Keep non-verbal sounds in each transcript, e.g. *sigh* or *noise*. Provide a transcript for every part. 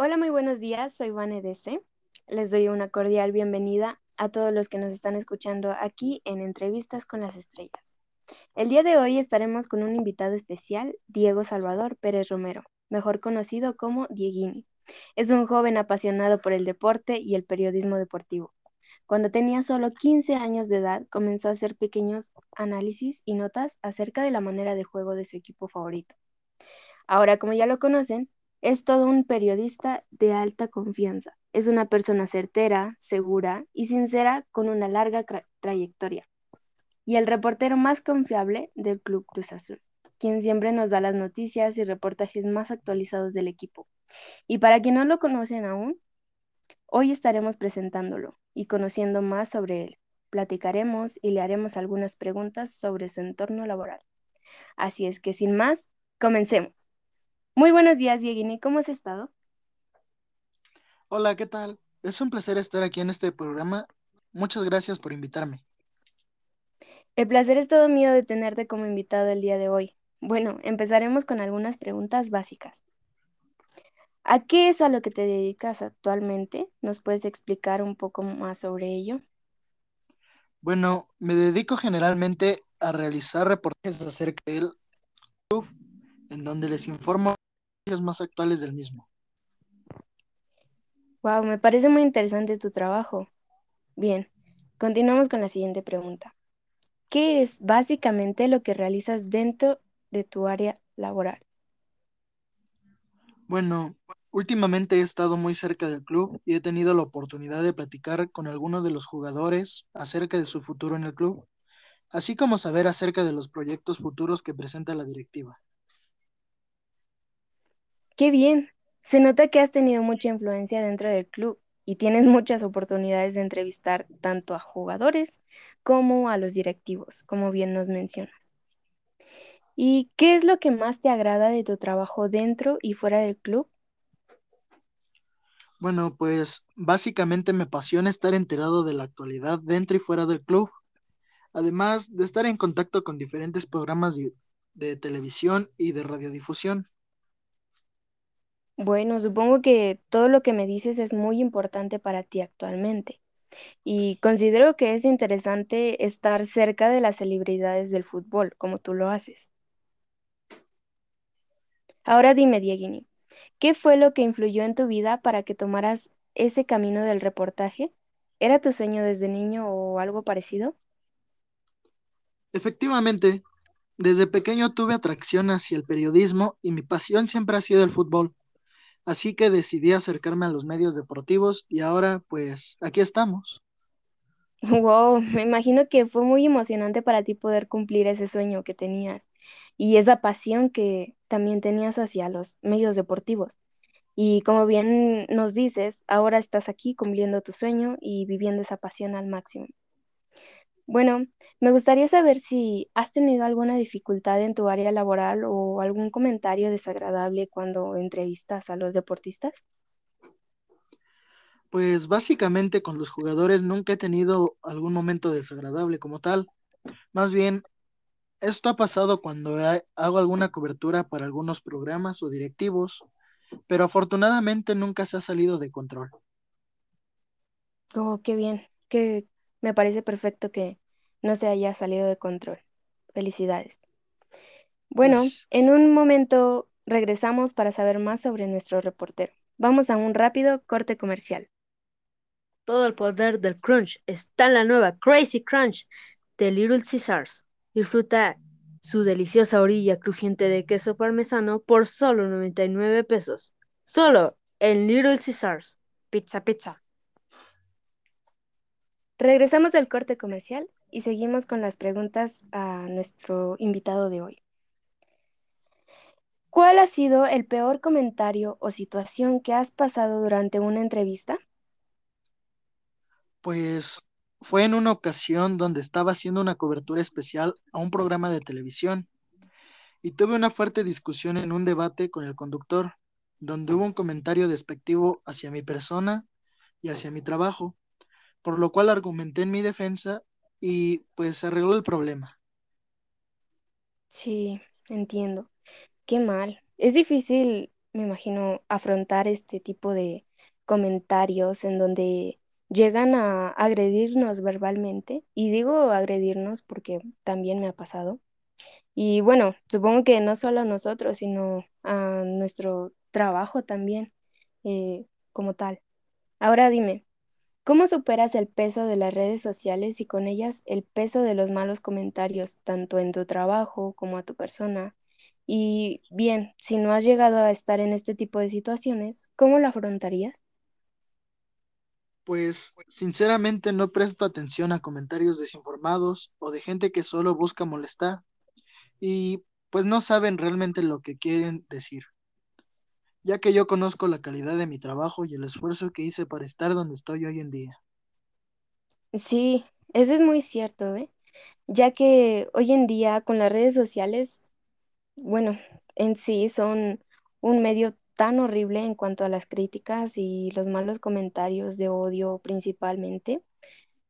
Hola, muy buenos días. Soy Vane DC. Les doy una cordial bienvenida a todos los que nos están escuchando aquí en Entrevistas con las Estrellas. El día de hoy estaremos con un invitado especial, Diego Salvador Pérez Romero, mejor conocido como Dieguini. Es un joven apasionado por el deporte y el periodismo deportivo. Cuando tenía solo 15 años de edad, comenzó a hacer pequeños análisis y notas acerca de la manera de juego de su equipo favorito. Ahora, como ya lo conocen, es todo un periodista de alta confianza. Es una persona certera, segura y sincera con una larga trayectoria. Y el reportero más confiable del Club Cruz Azul, quien siempre nos da las noticias y reportajes más actualizados del equipo. Y para quien no lo conocen aún, hoy estaremos presentándolo y conociendo más sobre él. Platicaremos y le haremos algunas preguntas sobre su entorno laboral. Así es que sin más, comencemos. Muy buenos días, Dieguini. ¿Cómo has estado? Hola, ¿qué tal? Es un placer estar aquí en este programa. Muchas gracias por invitarme. El placer es todo mío de tenerte como invitado el día de hoy. Bueno, empezaremos con algunas preguntas básicas. ¿A qué es a lo que te dedicas actualmente? ¿Nos puedes explicar un poco más sobre ello? Bueno, me dedico generalmente a realizar reportajes acerca del club, en donde les informo más actuales del mismo. Wow, me parece muy interesante tu trabajo. Bien, continuamos con la siguiente pregunta. ¿Qué es básicamente lo que realizas dentro de tu área laboral? Bueno, últimamente he estado muy cerca del club y he tenido la oportunidad de platicar con algunos de los jugadores acerca de su futuro en el club, así como saber acerca de los proyectos futuros que presenta la directiva. Qué bien. Se nota que has tenido mucha influencia dentro del club y tienes muchas oportunidades de entrevistar tanto a jugadores como a los directivos, como bien nos mencionas. ¿Y qué es lo que más te agrada de tu trabajo dentro y fuera del club? Bueno, pues básicamente me apasiona estar enterado de la actualidad dentro y fuera del club, además de estar en contacto con diferentes programas de, de televisión y de radiodifusión. Bueno, supongo que todo lo que me dices es muy importante para ti actualmente y considero que es interesante estar cerca de las celebridades del fútbol, como tú lo haces. Ahora dime, Dieguini, ¿qué fue lo que influyó en tu vida para que tomaras ese camino del reportaje? ¿Era tu sueño desde niño o algo parecido? Efectivamente, desde pequeño tuve atracción hacia el periodismo y mi pasión siempre ha sido el fútbol. Así que decidí acercarme a los medios deportivos y ahora pues aquí estamos. Wow, me imagino que fue muy emocionante para ti poder cumplir ese sueño que tenías y esa pasión que también tenías hacia los medios deportivos. Y como bien nos dices, ahora estás aquí cumpliendo tu sueño y viviendo esa pasión al máximo. Bueno, me gustaría saber si has tenido alguna dificultad en tu área laboral o algún comentario desagradable cuando entrevistas a los deportistas. Pues básicamente con los jugadores nunca he tenido algún momento desagradable como tal. Más bien, esto ha pasado cuando hago alguna cobertura para algunos programas o directivos, pero afortunadamente nunca se ha salido de control. Oh, qué bien, que me parece perfecto que no se haya salido de control. Felicidades. Bueno, en un momento regresamos para saber más sobre nuestro reportero. Vamos a un rápido corte comercial. Todo el poder del crunch está en la nueva Crazy Crunch de Little Caesars. Disfruta su deliciosa orilla crujiente de queso parmesano por solo 99 pesos. Solo en Little Caesars. Pizza, pizza. Regresamos del corte comercial y seguimos con las preguntas a nuestro invitado de hoy. ¿Cuál ha sido el peor comentario o situación que has pasado durante una entrevista? Pues fue en una ocasión donde estaba haciendo una cobertura especial a un programa de televisión y tuve una fuerte discusión en un debate con el conductor, donde hubo un comentario despectivo hacia mi persona y hacia mi trabajo por lo cual argumenté en mi defensa y pues arregló el problema. Sí, entiendo. Qué mal. Es difícil me imagino, afrontar este tipo de comentarios en donde llegan a agredirnos verbalmente. Y digo agredirnos porque también me ha pasado. Y bueno, supongo que no solo a nosotros, sino a nuestro trabajo también eh, como tal. Ahora dime, ¿cómo superas el peso de las redes sociales y con ellas el peso de los malos comentarios, tanto en tu trabajo como a tu persona? Y bien, si no has llegado a estar en este tipo de situaciones, ¿cómo lo afrontarías? Pues sinceramente no presto atención a comentarios desinformados o de gente que solo busca molestar y pues no saben realmente lo que quieren decir, ya que yo conozco la calidad de mi trabajo y el esfuerzo que hice para estar donde estoy hoy en día. Sí, eso es muy cierto, ¿eh? Ya que hoy en día con las redes sociales bueno, en sí son un medio tan horrible en cuanto a las críticas y los malos comentarios de odio principalmente,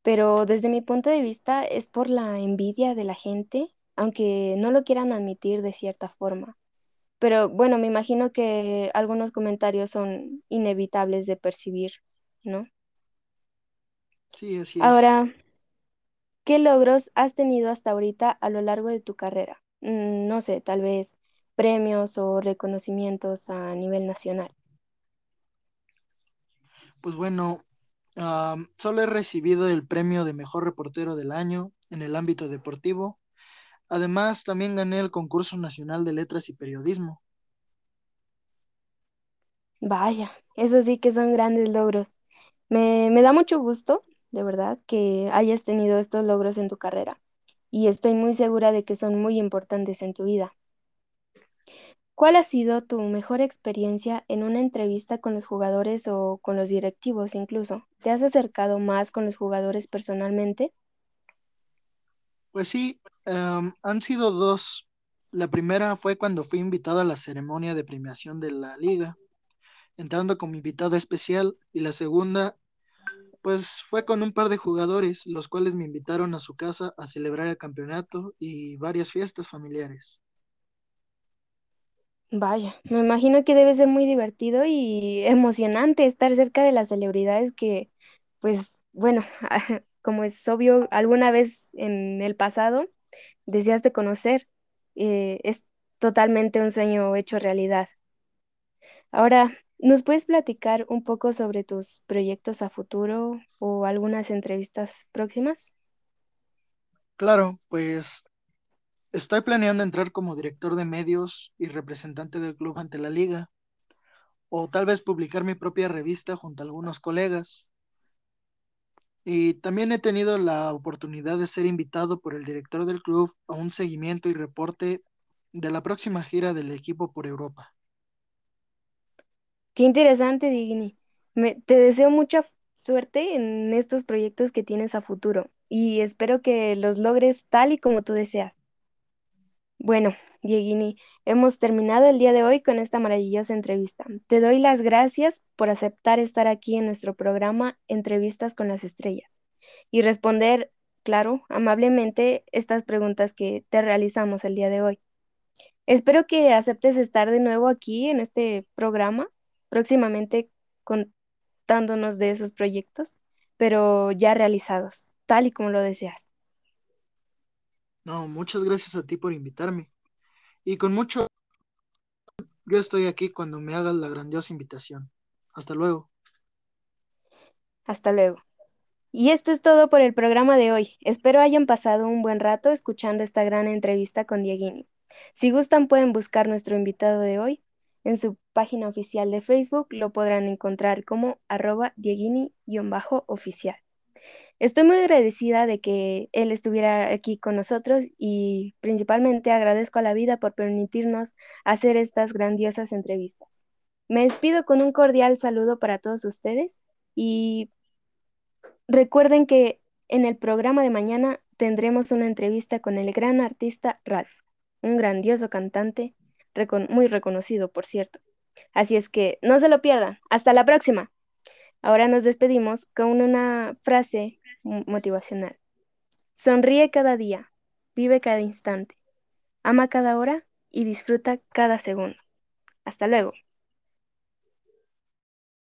pero desde mi punto de vista es por la envidia de la gente, aunque no lo quieran admitir de cierta forma. Pero bueno, me imagino que algunos comentarios son inevitables de percibir, ¿no? Sí, así es. Ahora, ¿qué logros has tenido hasta ahorita a lo largo de tu carrera? Mm, No sé, tal vez premios o reconocimientos a nivel nacional. Pues bueno, am, solo he recibido el premio de mejor reportero del año en el ámbito deportivo. Además, también gané el concurso nacional de letras y periodismo. Vaya, eso sí que son grandes logros. Me, me da mucho gusto, de verdad, que hayas tenido estos logros en tu carrera y estoy muy segura de que son muy importantes en tu vida. ¿Cuál ha sido tu mejor experiencia en una entrevista con los jugadores o con los directivos incluso? ¿Te has acercado más con los jugadores personalmente? Pues sí, am, han sido dos. La primera fue cuando fui invitado a la ceremonia de premiación de la liga, entrando como invitado especial, y la segunda, pues fue con un par de jugadores, los cuales me invitaron a su casa a celebrar el campeonato y varias fiestas familiares. Vaya, me imagino que debe ser muy divertido y emocionante estar cerca de las celebridades que, pues, bueno, *laughs* como es obvio, alguna vez en el pasado deseaste conocer. Eh, es totalmente un sueño hecho realidad. Ahora, ¿nos puedes platicar un poco sobre tus proyectos a futuro o algunas entrevistas próximas? Claro, pues estoy planeando entrar como director de medios y representante del club ante la liga, o tal vez publicar mi propia revista junto a algunos colegas. Y también he tenido la oportunidad de ser invitado por el director del club a un seguimiento y reporte de la próxima gira del equipo por Europa. Qué interesante, Digni. Te deseo mucha suerte en estos proyectos que tienes a futuro y espero que los logres tal y como tú deseas. Bueno, Dieguini, hemos terminado el día de hoy con esta maravillosa entrevista. Te doy las gracias por aceptar estar aquí en nuestro programa Entrevistas con las Estrellas y responder, claro, amablemente estas preguntas que te realizamos el día de hoy. Espero que aceptes estar de nuevo aquí en este programa, próximamente contándonos de esos proyectos, pero ya realizados, tal y como lo deseas. No, muchas gracias a ti por invitarme. Y con mucho, yo estoy aquí cuando me hagas la grandiosa invitación. Hasta luego. Hasta luego. Y esto es todo por el programa de hoy. Espero hayan pasado un buen rato escuchando esta gran entrevista con Dieguini. Si gustan, pueden buscar nuestro invitado de hoy. En su página oficial de Facebook lo podrán encontrar como arroba dieguini-oficial. Estoy muy agradecida de que él estuviera aquí con nosotros y principalmente agradezco a la vida por permitirnos hacer estas grandiosas entrevistas. Me despido con un cordial saludo para todos ustedes y recuerden que en el programa de mañana tendremos una entrevista con el gran artista Ralph, un grandioso cantante, muy reconocido, por cierto. Así es que no se lo pierdan. Hasta la próxima. Ahora nos despedimos con una frase motivacional. Sonríe cada día, vive cada instante, ama cada hora y disfruta cada segundo. Hasta luego.